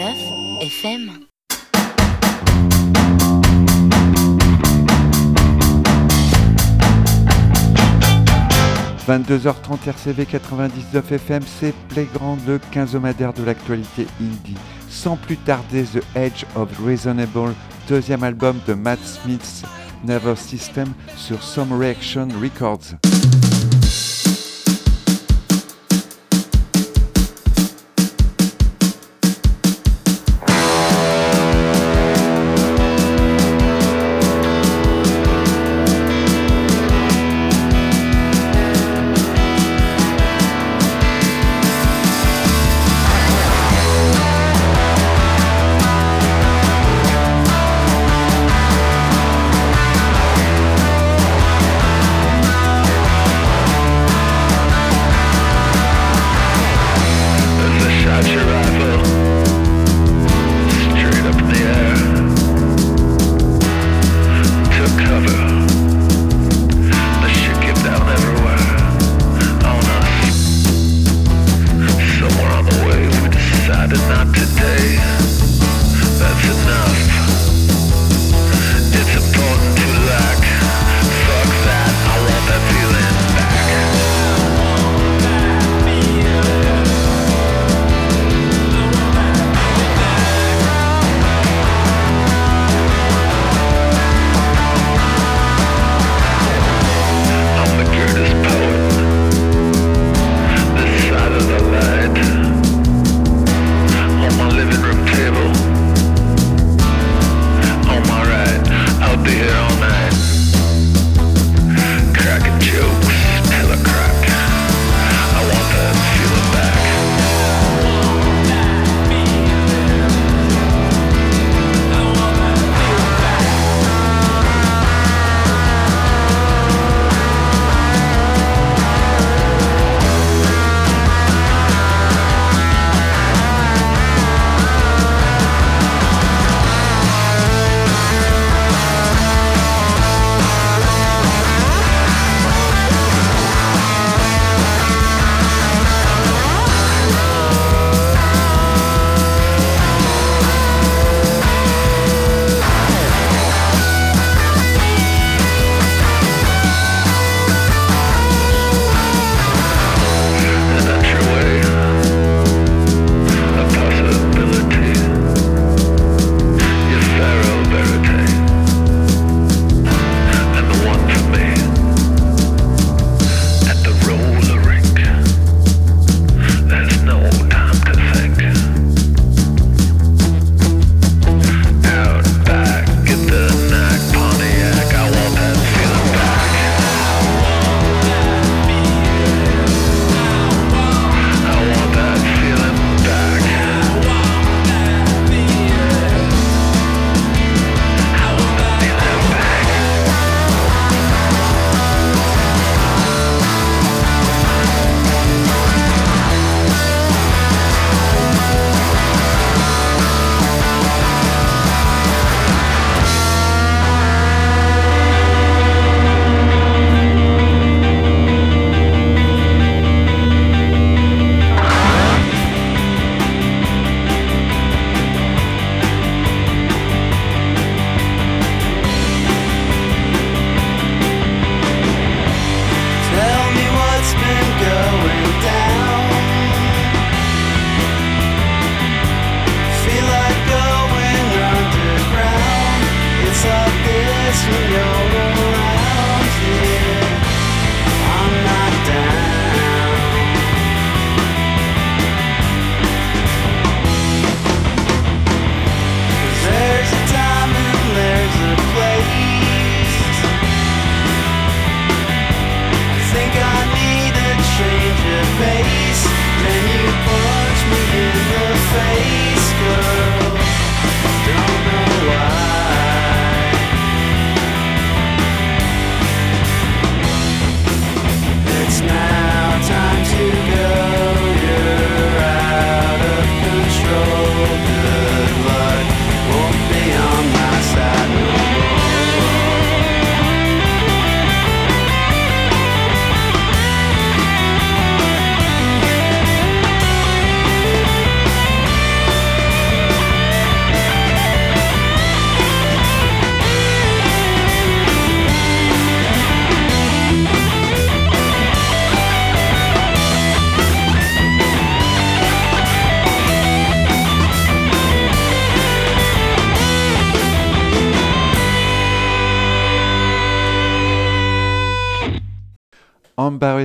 89 FM. 22h30 RCV 99 FM, c'est Playground, le quinzomadaire de l'actualité indie. Sans plus tarder, The Edge of Reasonable, deuxième album de Matt Smith's Nervous System sur Some Reaction Records.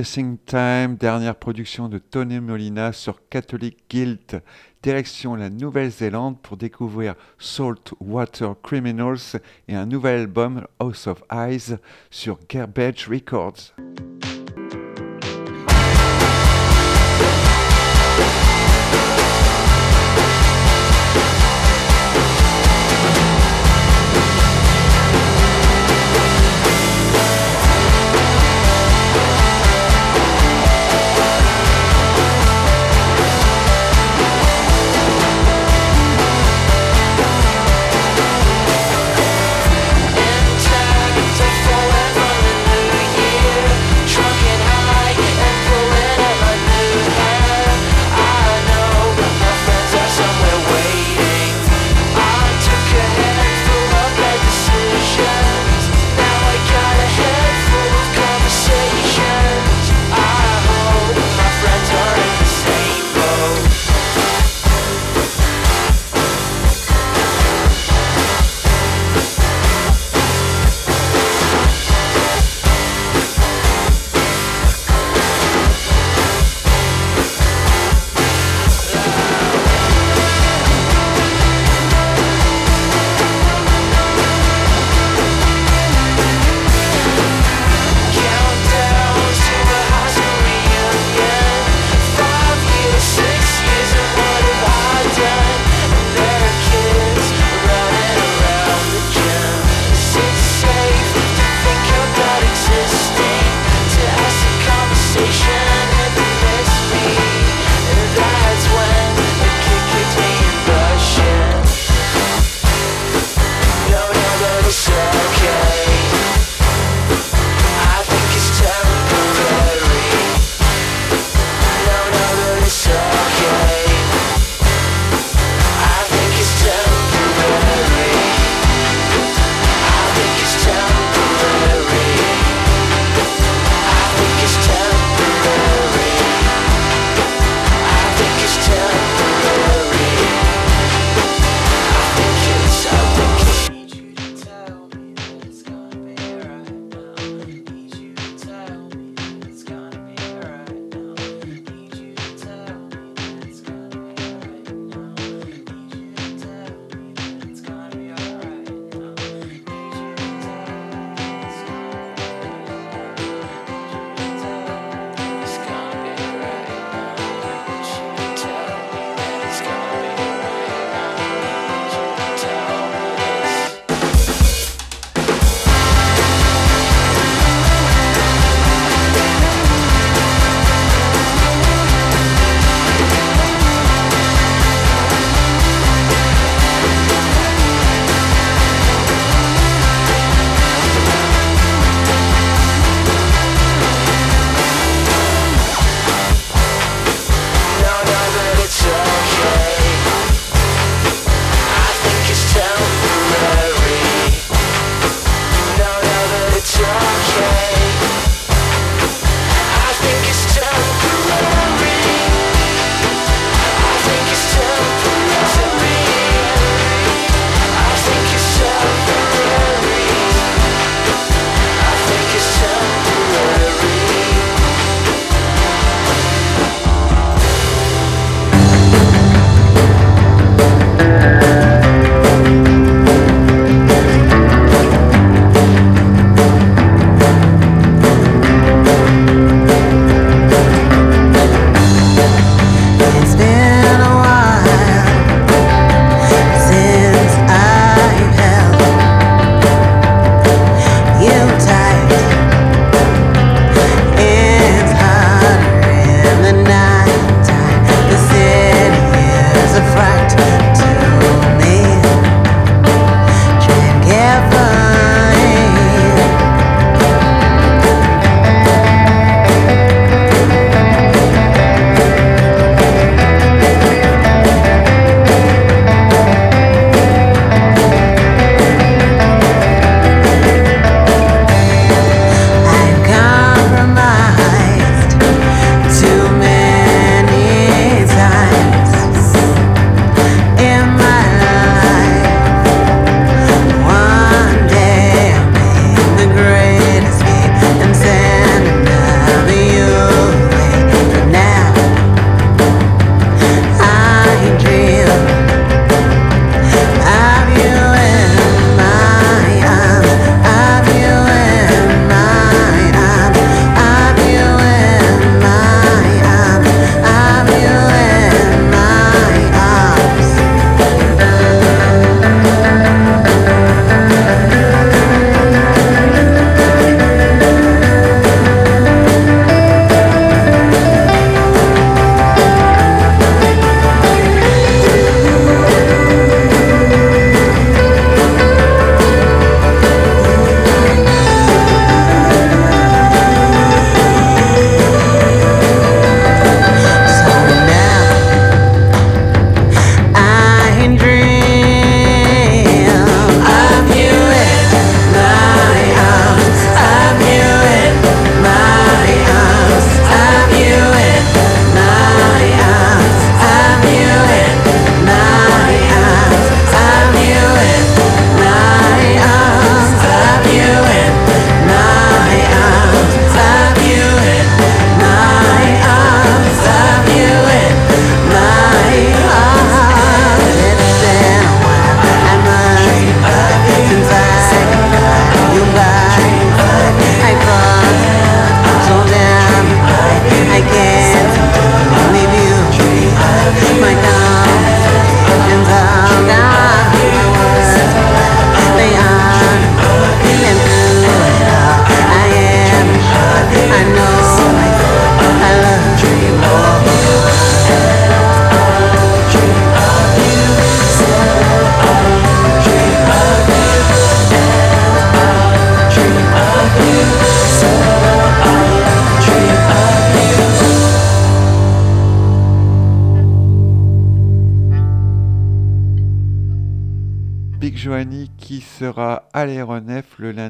Embarrassing Time, dernière production de Tony Molina sur Catholic Guild. Direction la Nouvelle-Zélande pour découvrir Salt Water Criminals et un nouvel album House of Eyes sur Garbage Records.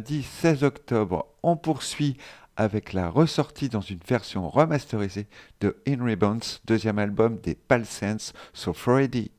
Lundi 16 octobre. On poursuit avec la ressortie dans une version remasterisée de In Ribbons, deuxième album des Palsense, So Freddy.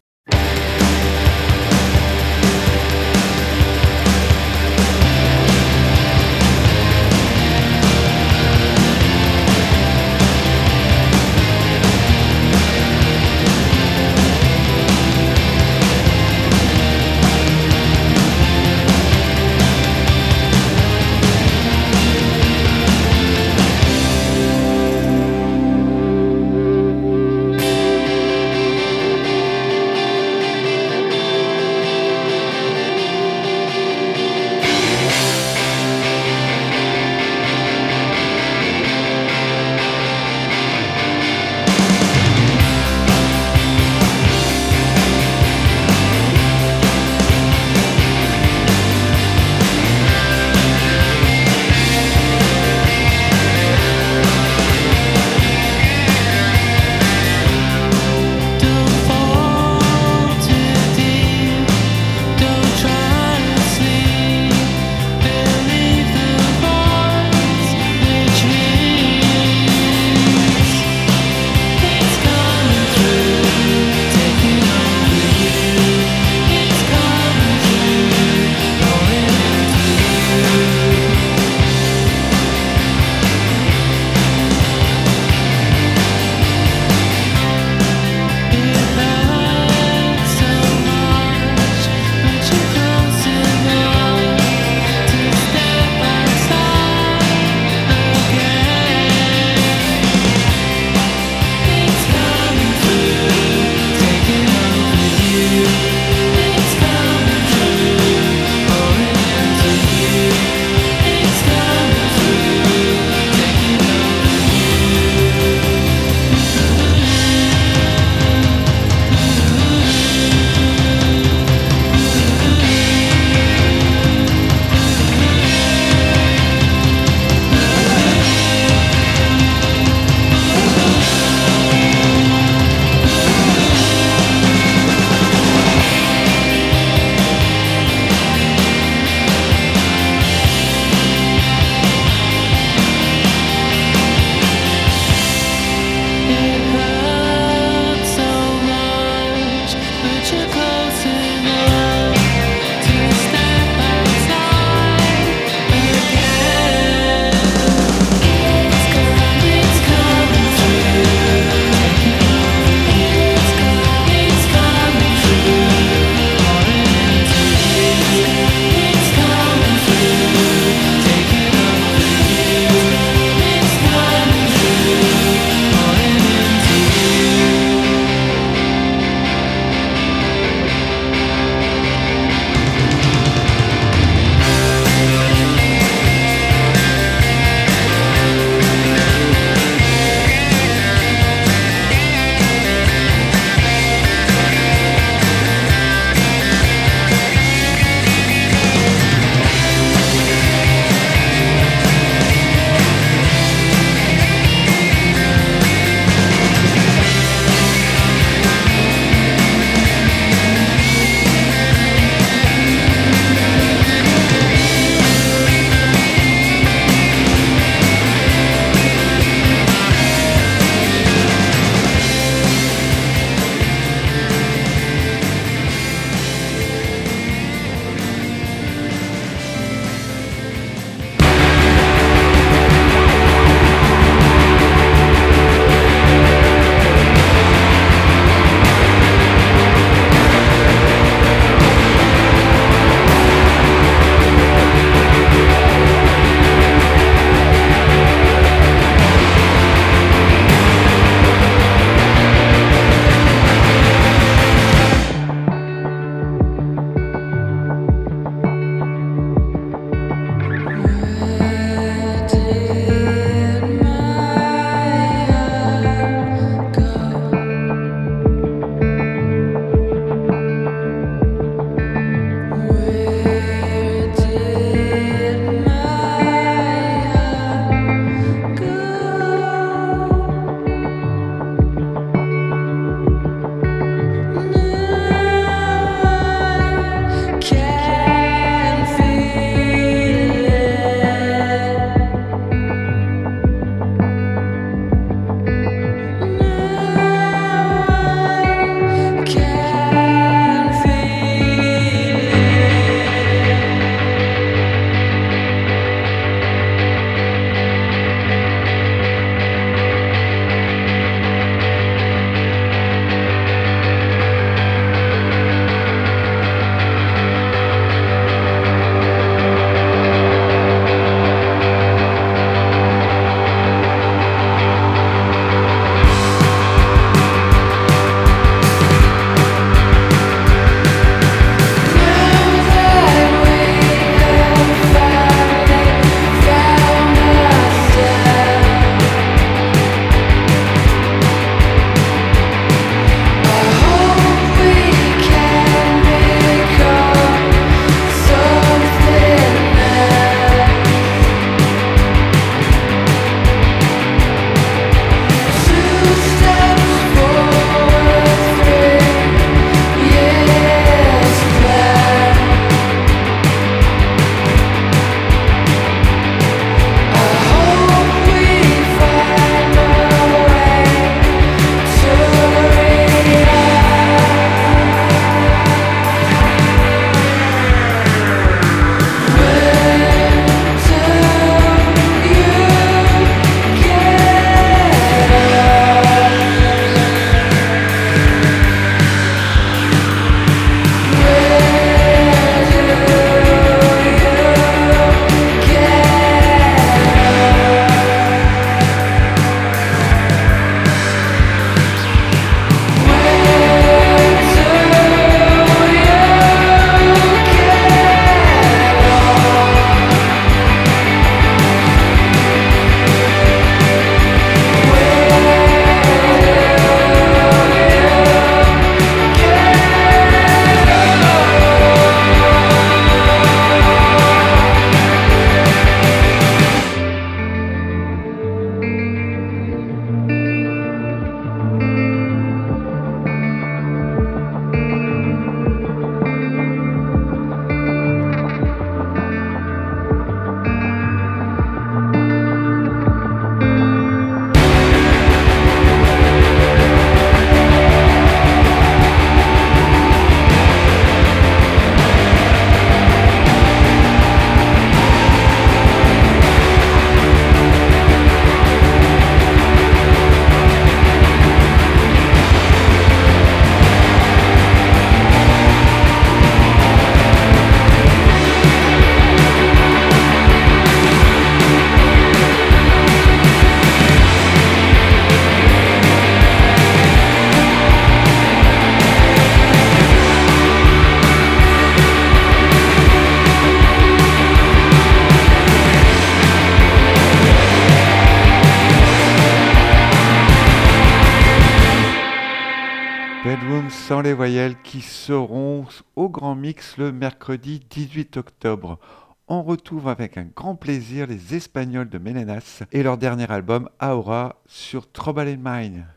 Le mercredi 18 octobre. On retrouve avec un grand plaisir les Espagnols de Melenas et leur dernier album Aura sur Trouble in Mind.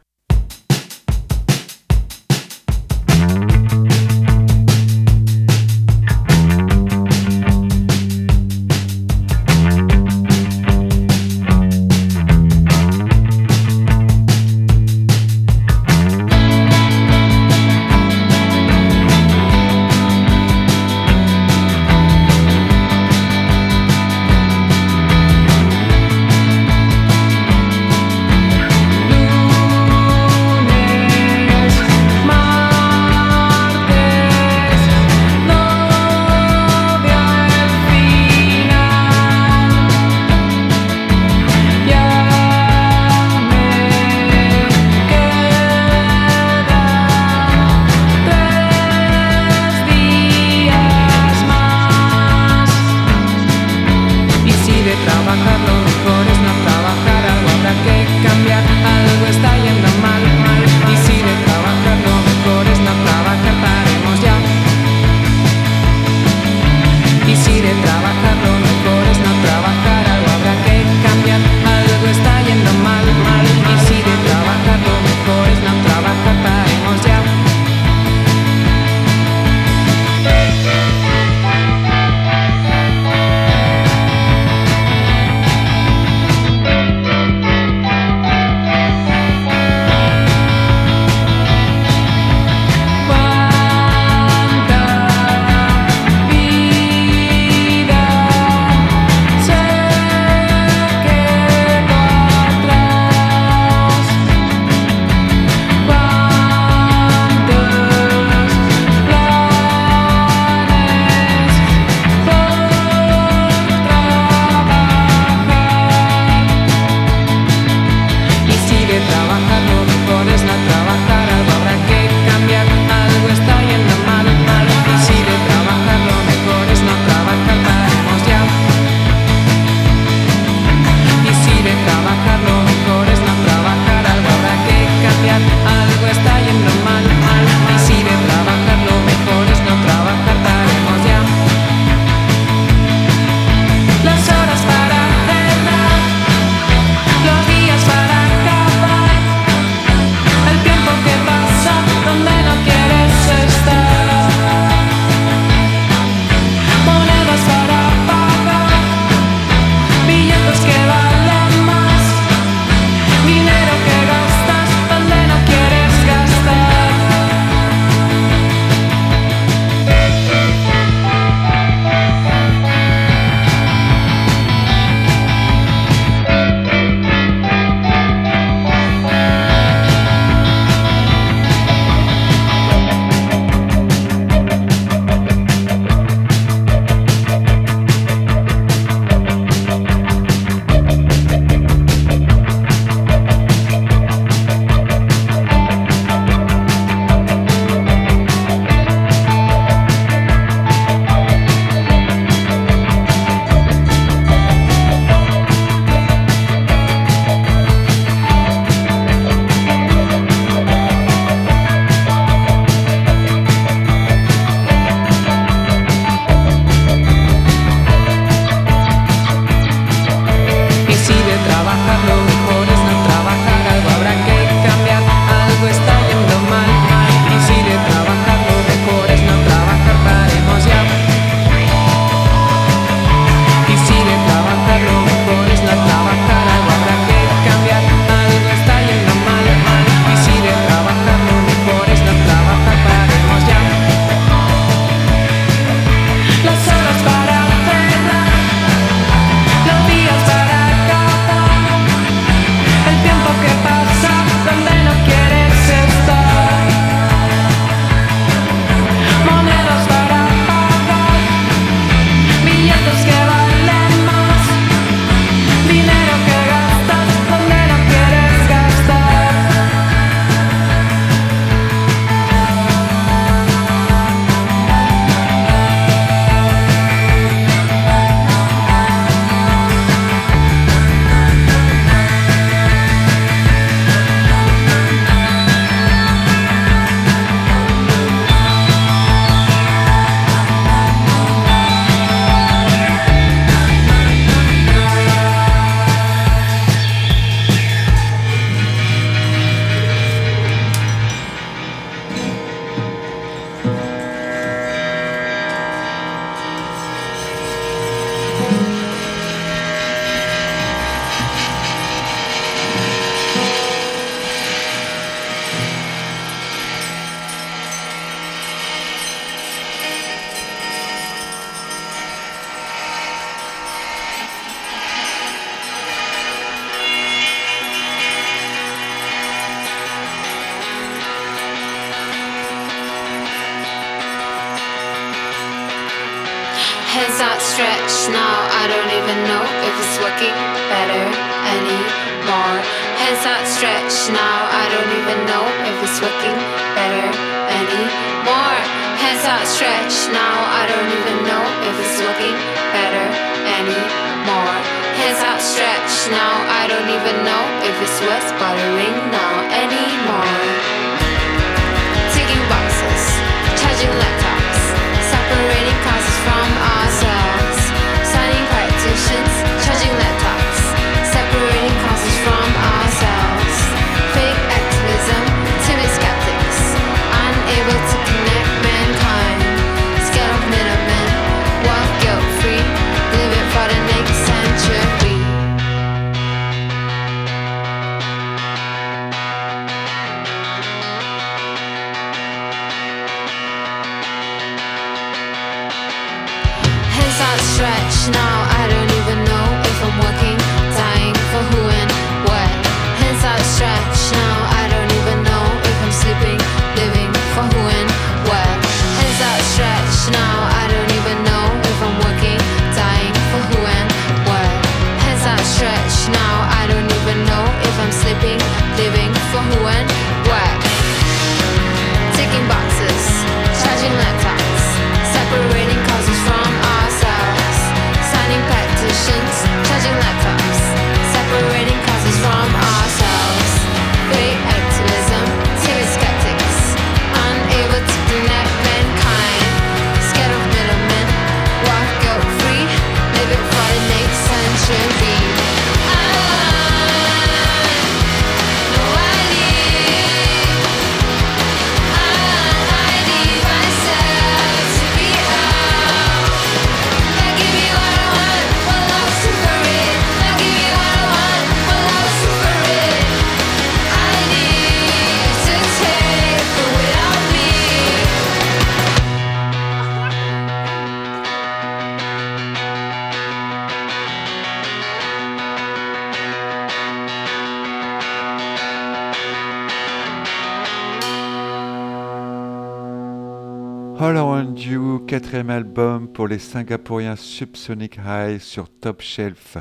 les Singapouriens Subsonic High sur Top Shelf.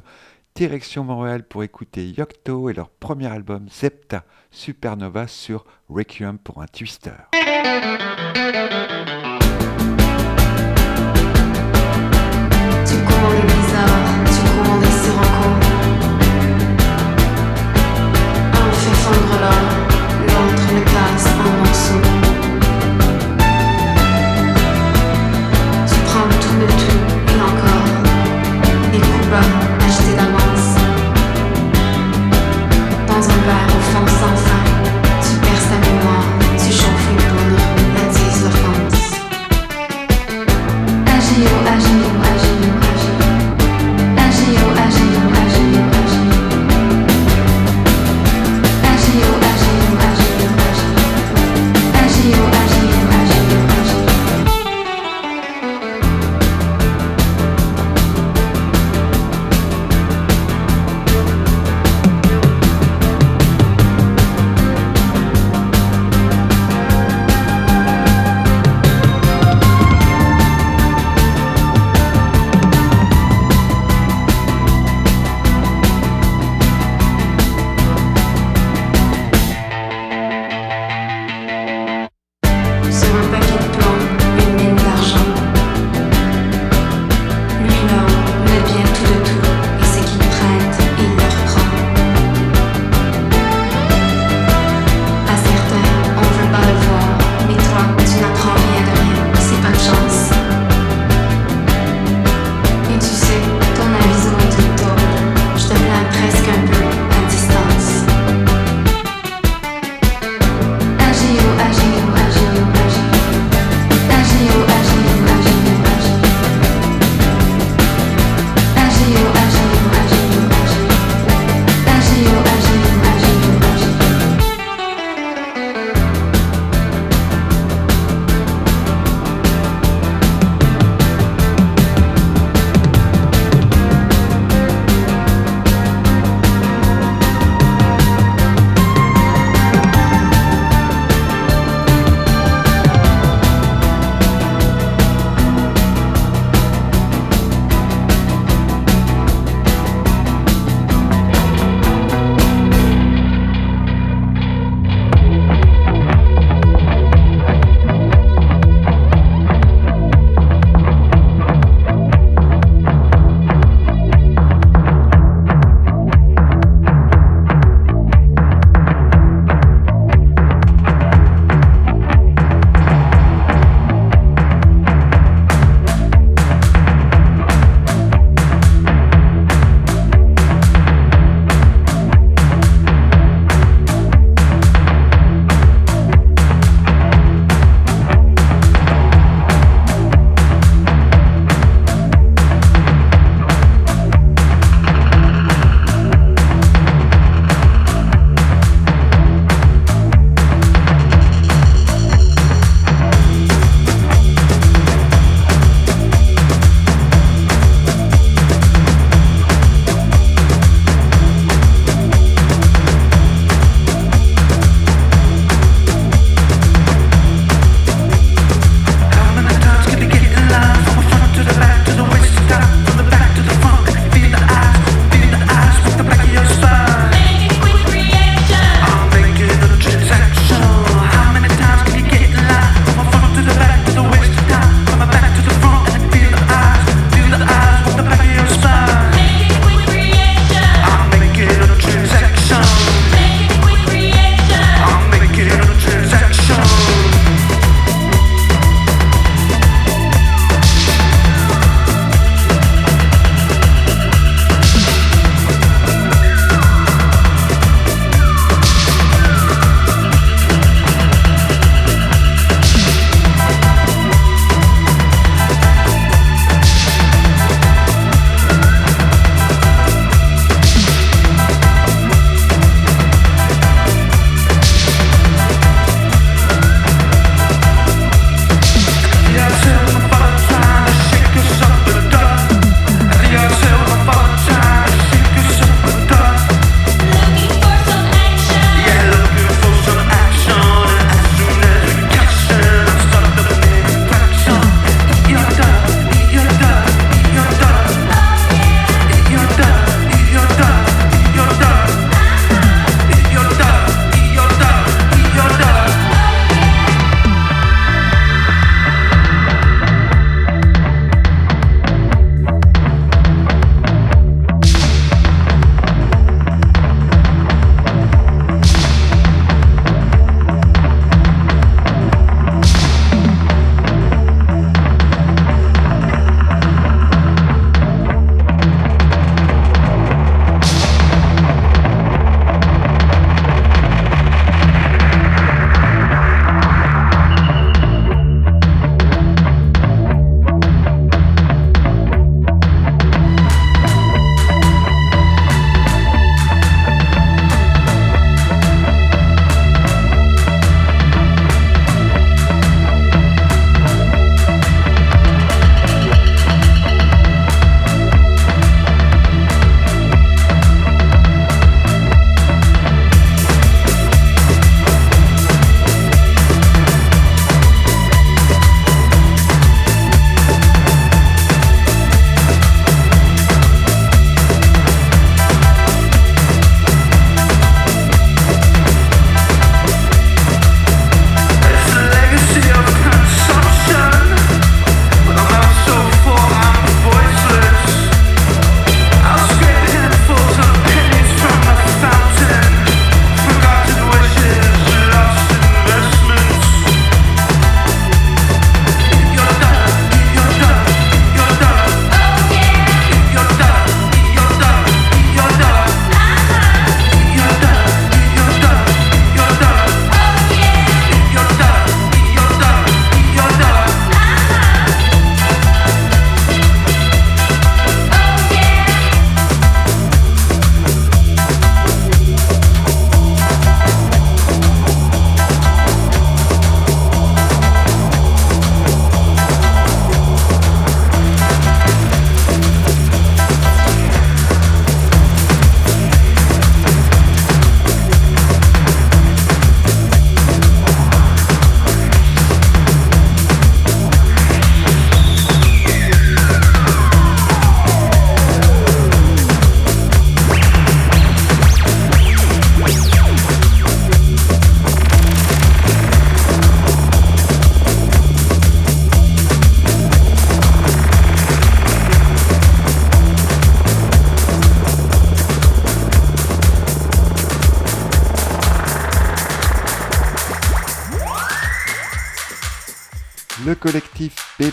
Direction Montréal pour écouter Yocto et leur premier album Zepta Supernova sur Requiem pour un Twister.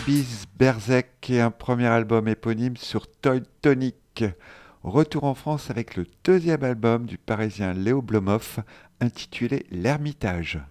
Babies Berzek et un premier album éponyme sur Toy Tonic. Retour en France avec le deuxième album du parisien Léo Blomoff intitulé L'Ermitage.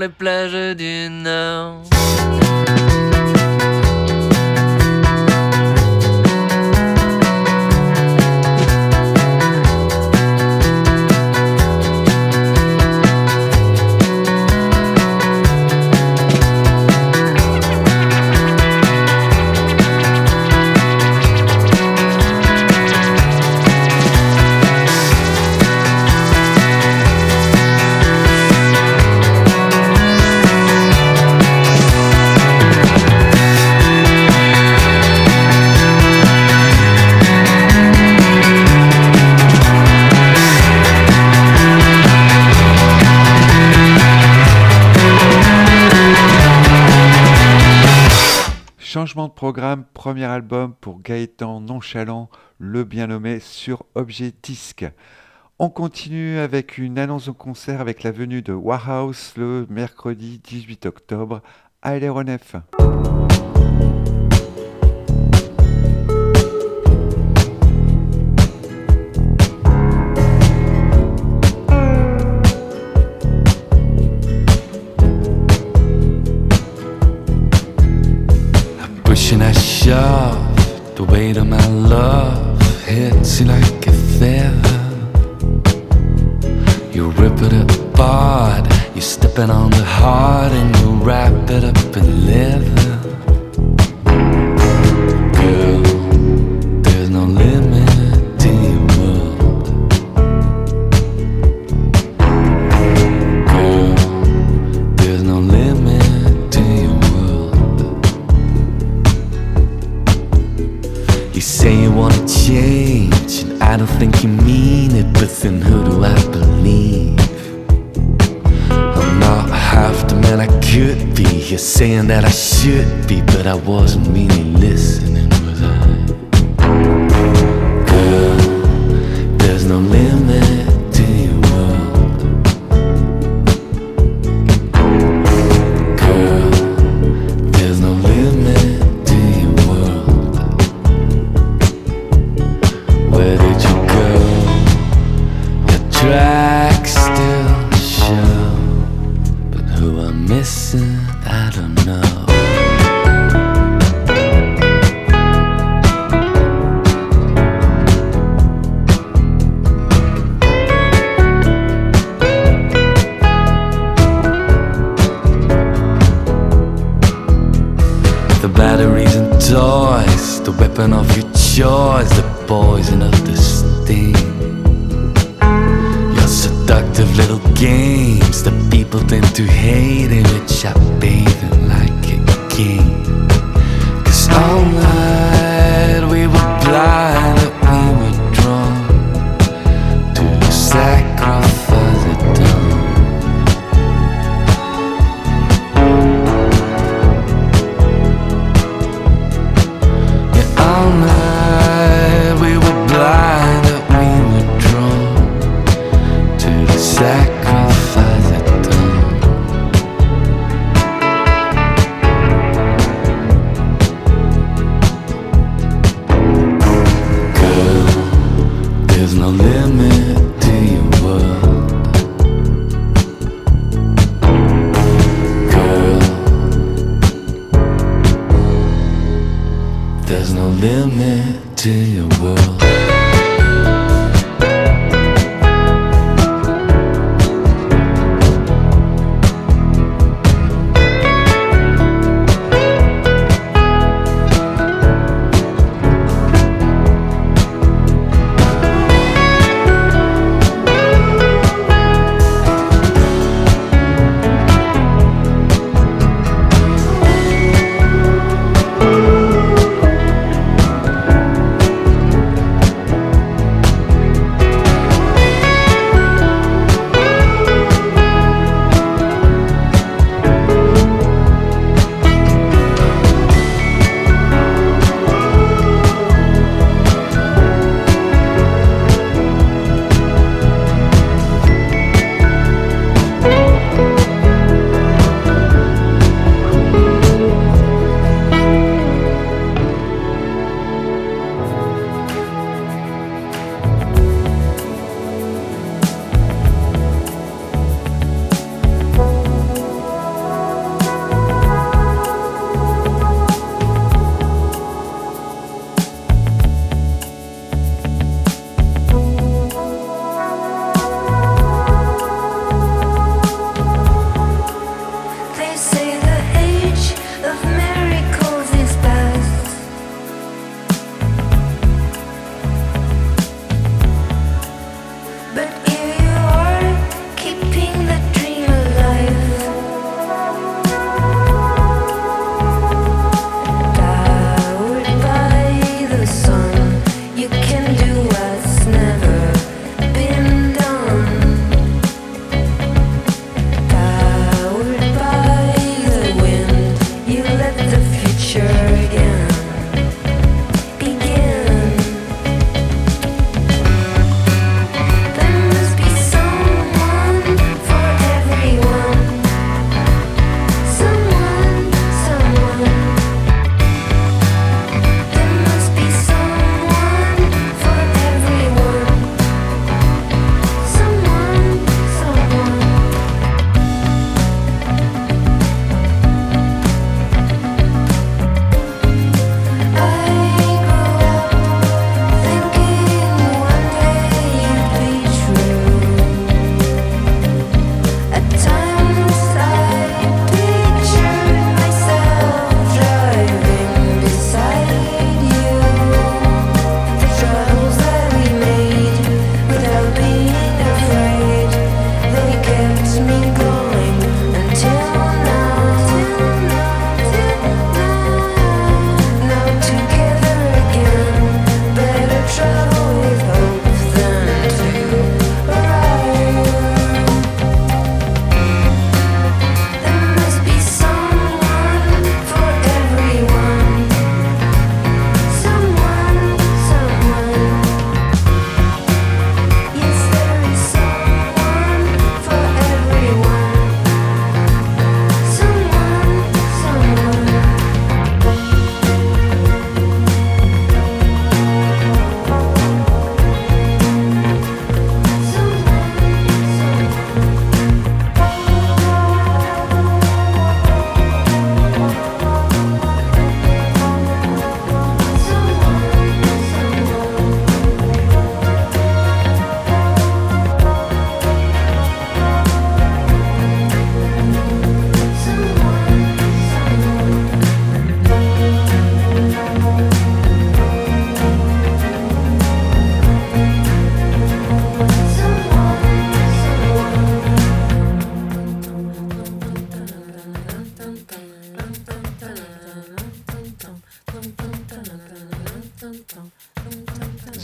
Changement album pour Gaëtan Nonchalant, le bien nommé sur Objet Disque. On continue avec une annonce au concert avec la venue de Warhouse le mercredi 18 octobre à l'aéronef. The weight of my love hits you like a feather. You rip it apart, you're stepping on the heart and you wrap it up in leather. You say you wanna change, and I don't think you mean it, but then who do I believe? I'm not half the man I could be. You're saying that I should be, but I wasn't really listening, was I? Girl, there's no limit The weapon of your choice, the poison of the sting. Seductive little games that people tend to hate, in which I bathe in like a king. Cause all night we were blind,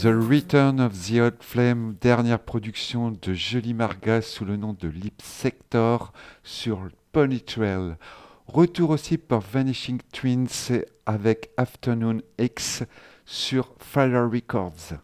The Return of the Old Flame, dernière production de Jolie Marga sous le nom de Lip Sector sur Pony Trail. Retour aussi pour Vanishing Twins avec Afternoon X sur Fire Records.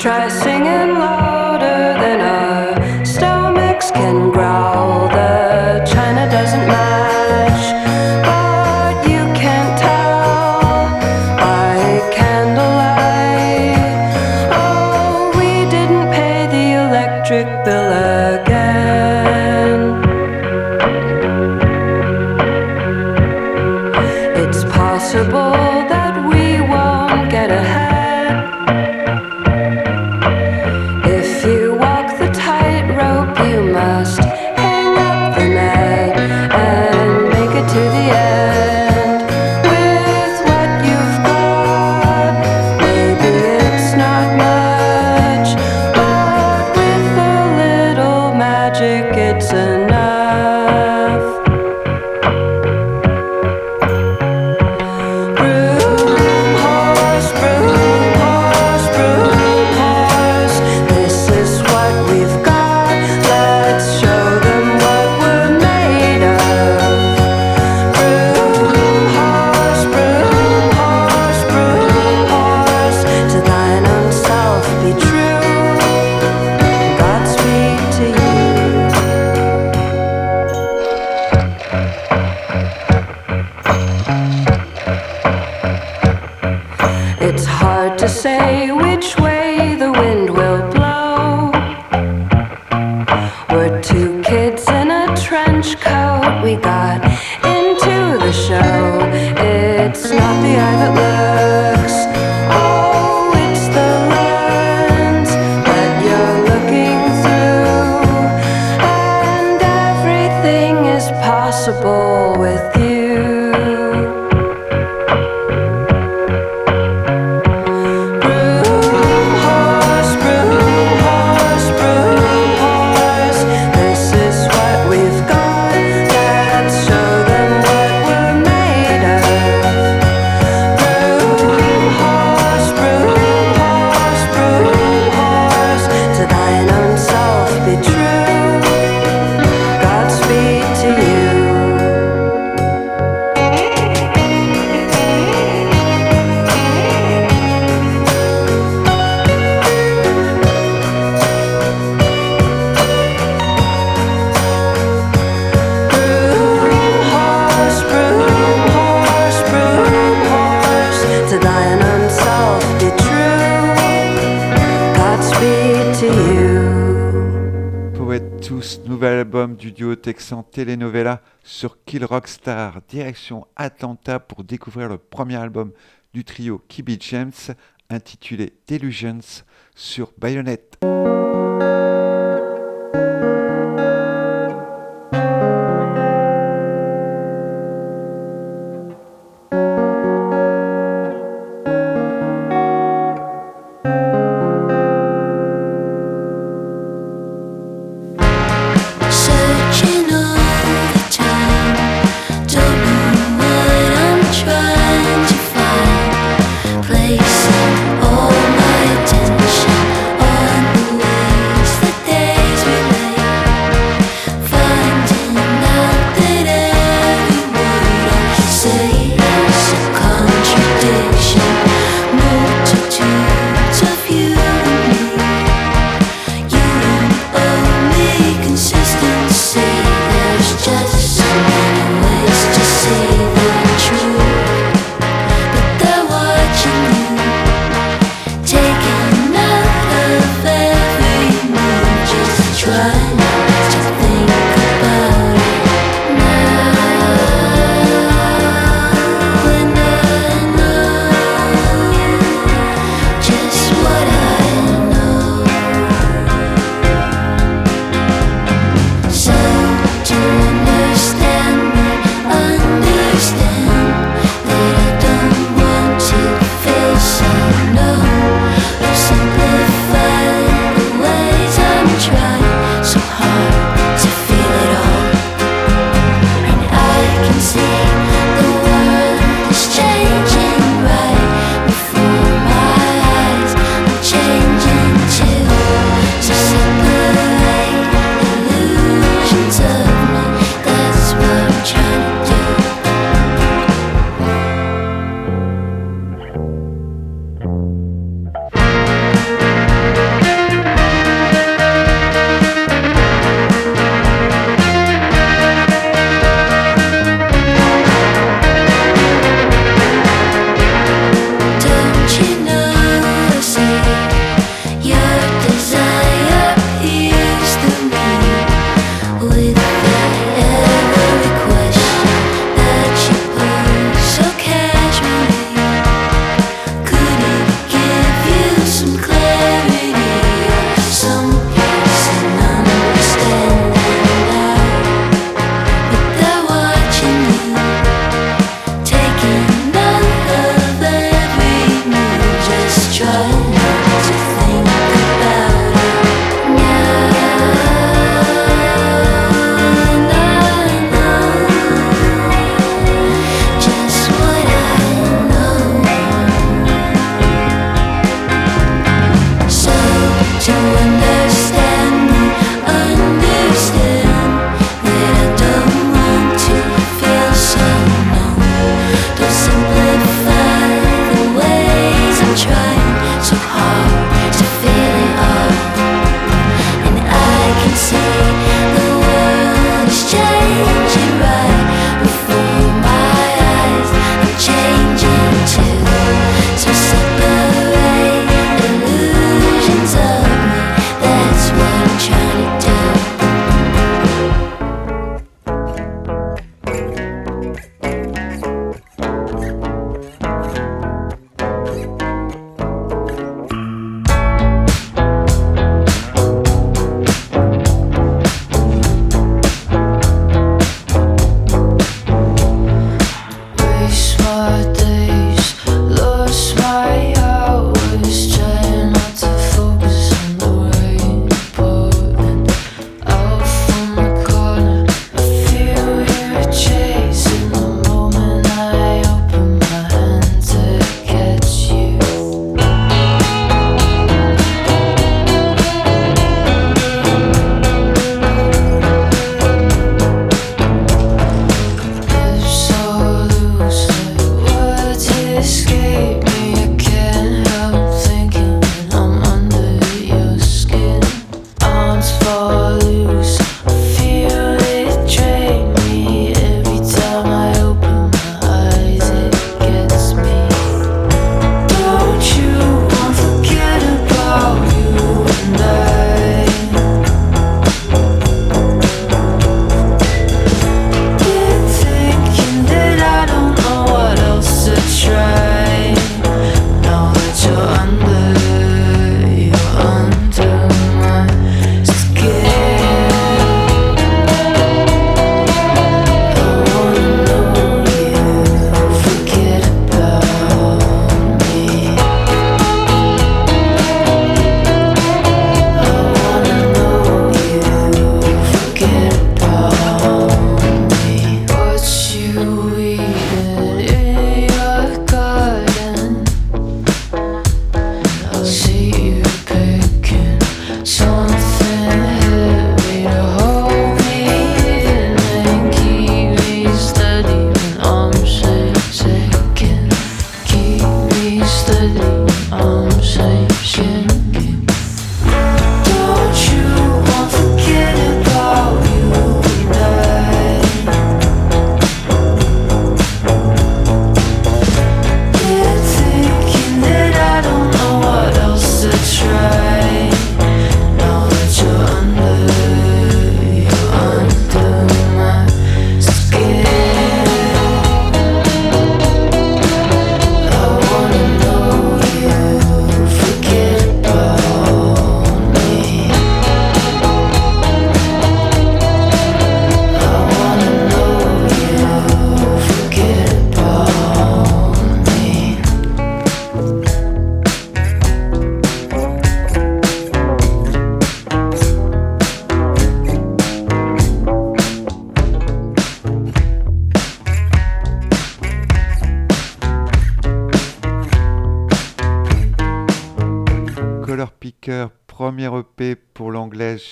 trust. Kill Rockstar, direction Atlanta pour découvrir le premier album du trio Kibi James intitulé Delusions sur Bayonette.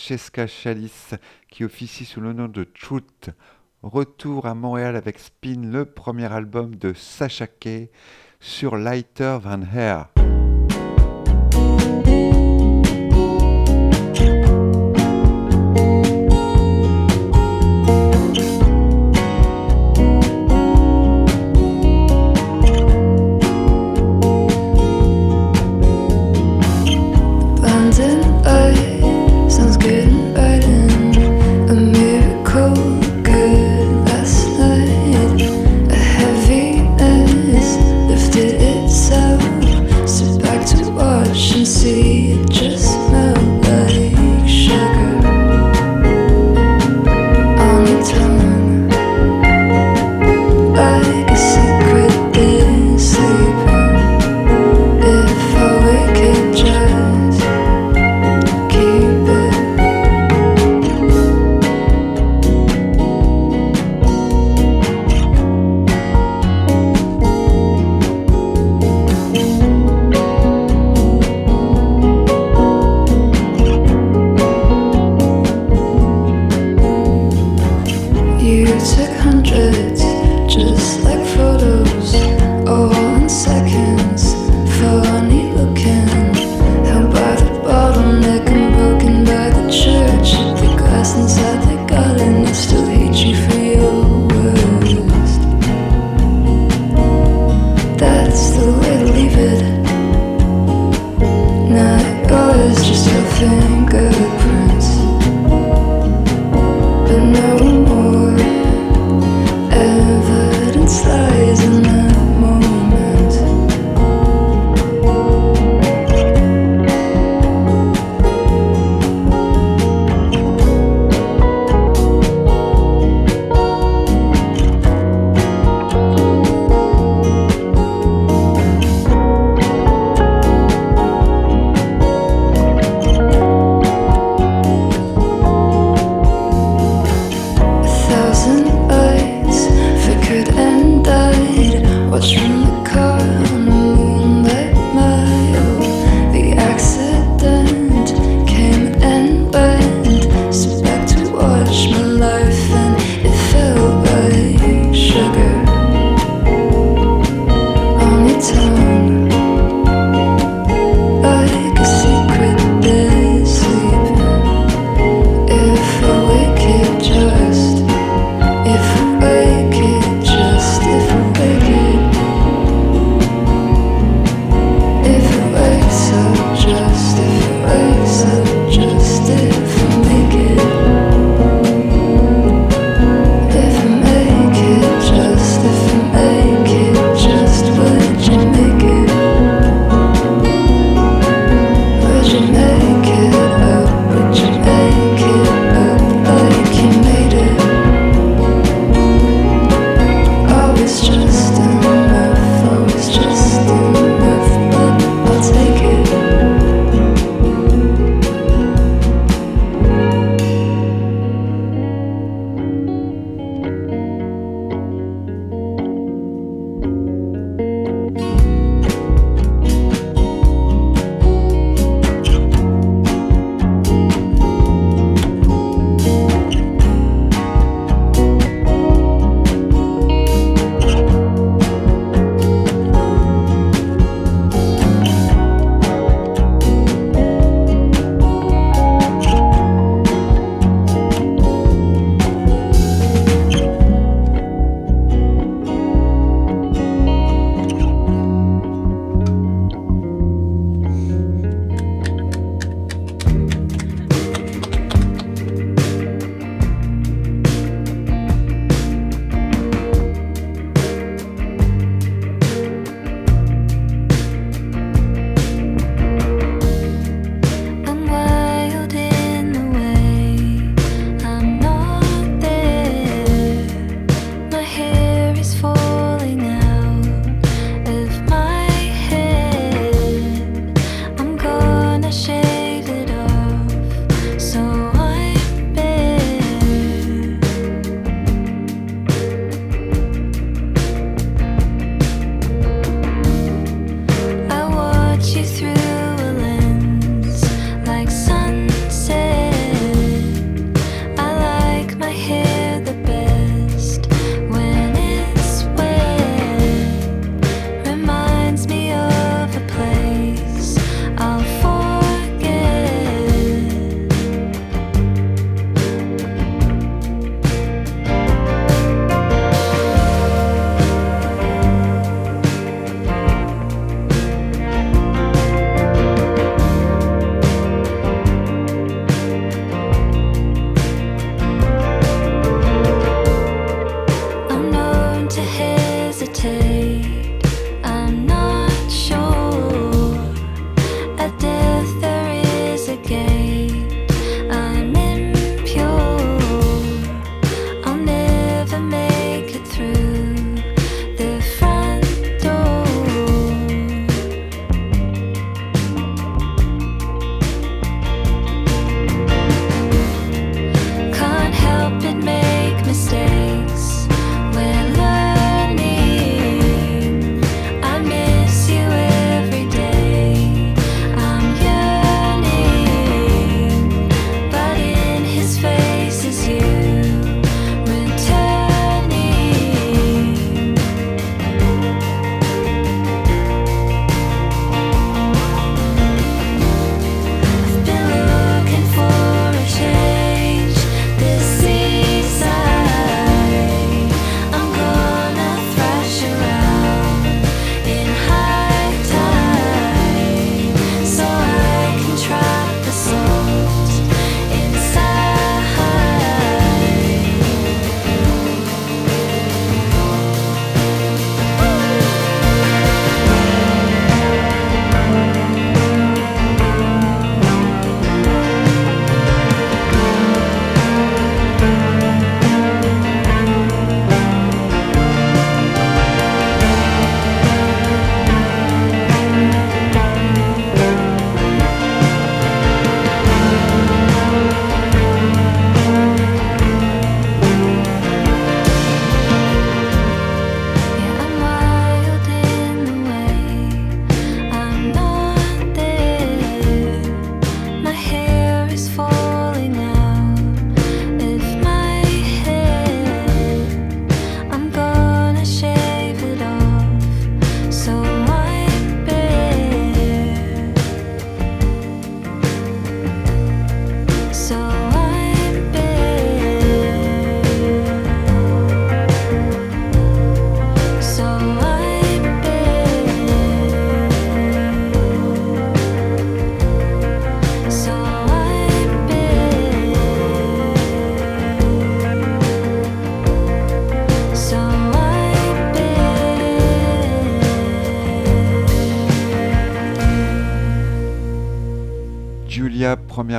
Cheska Chalice qui officie sous le nom de Truth. Retour à Montréal avec Spin, le premier album de Sacha Kay sur Lighter Than Hair.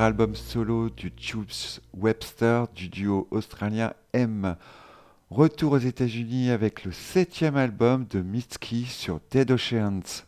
Album solo du Tubes Webster du duo australien M. Retour aux États-Unis avec le septième album de Mitski sur Dead Oceans.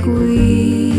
like we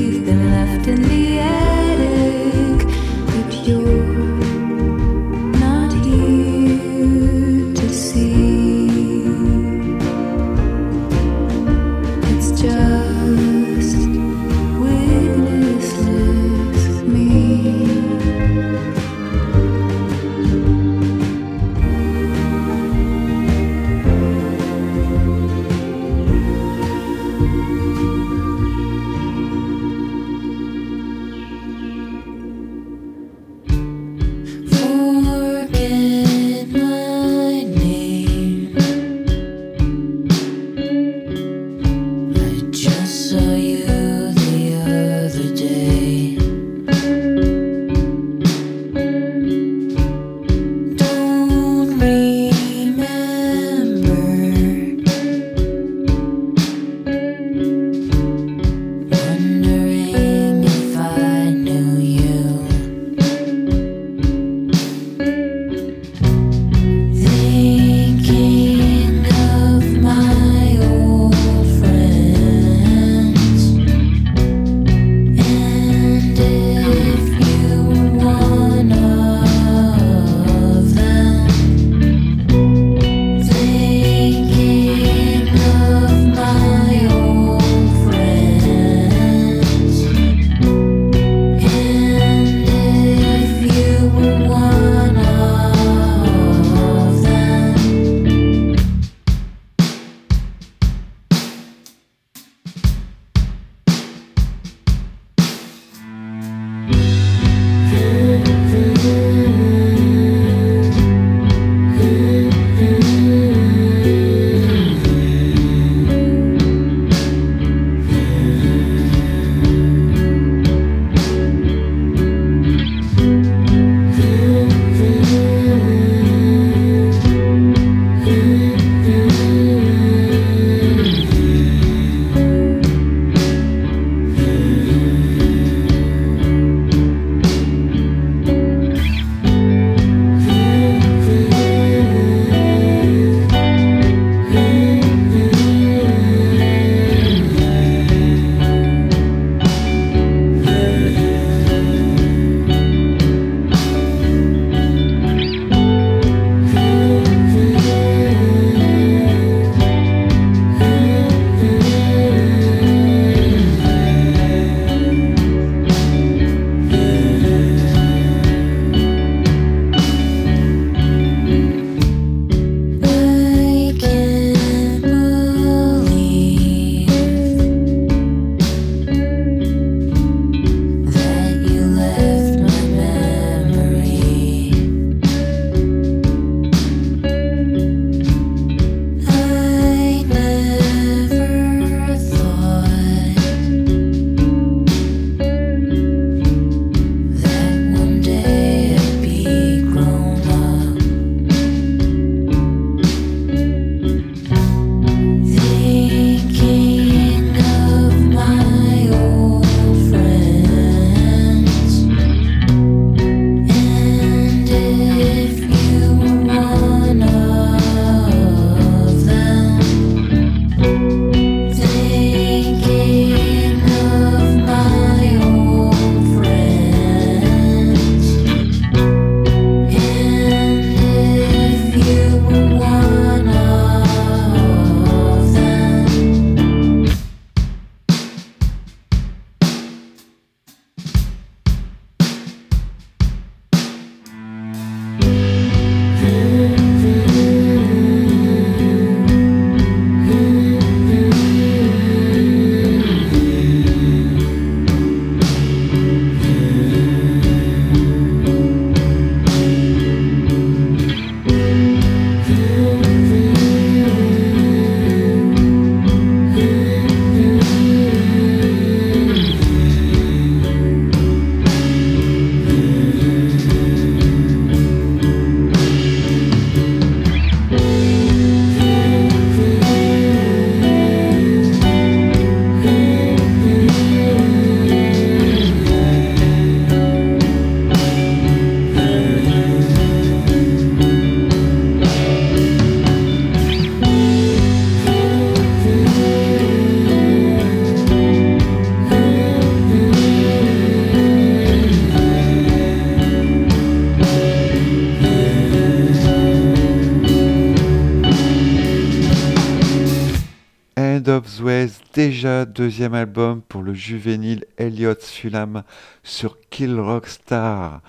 deuxième album pour le juvénile Elliot Sulam sur Kill Rock Star.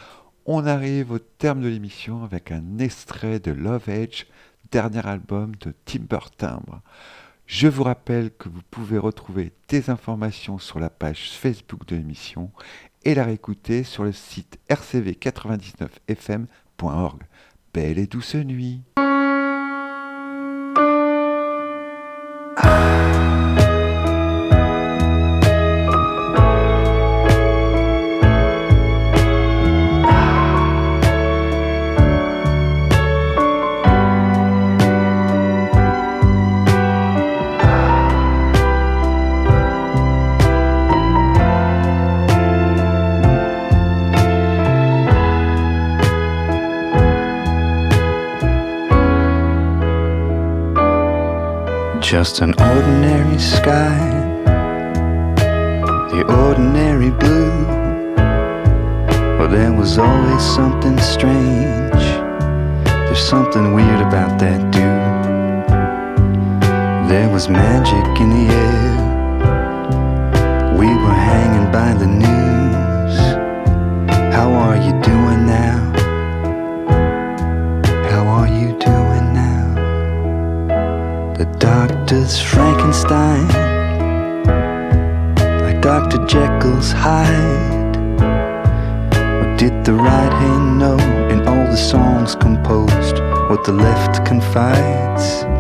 On arrive au terme de l'émission avec un extrait de Love Edge, dernier album de Timber Timbre. Je vous rappelle que vous pouvez retrouver des informations sur la page Facebook de l'émission et la réécouter sur le site rcv99fm.org. Belle et douce nuit. Just an ordinary sky, the ordinary blue. Well, there was always something strange. There's something weird about that dude. There was magic in the air. We were hanging by the news. How are you doing doctor's Frankenstein, like Dr. Jekyll's Hyde. What did the right hand know in all the songs composed? What the left confides?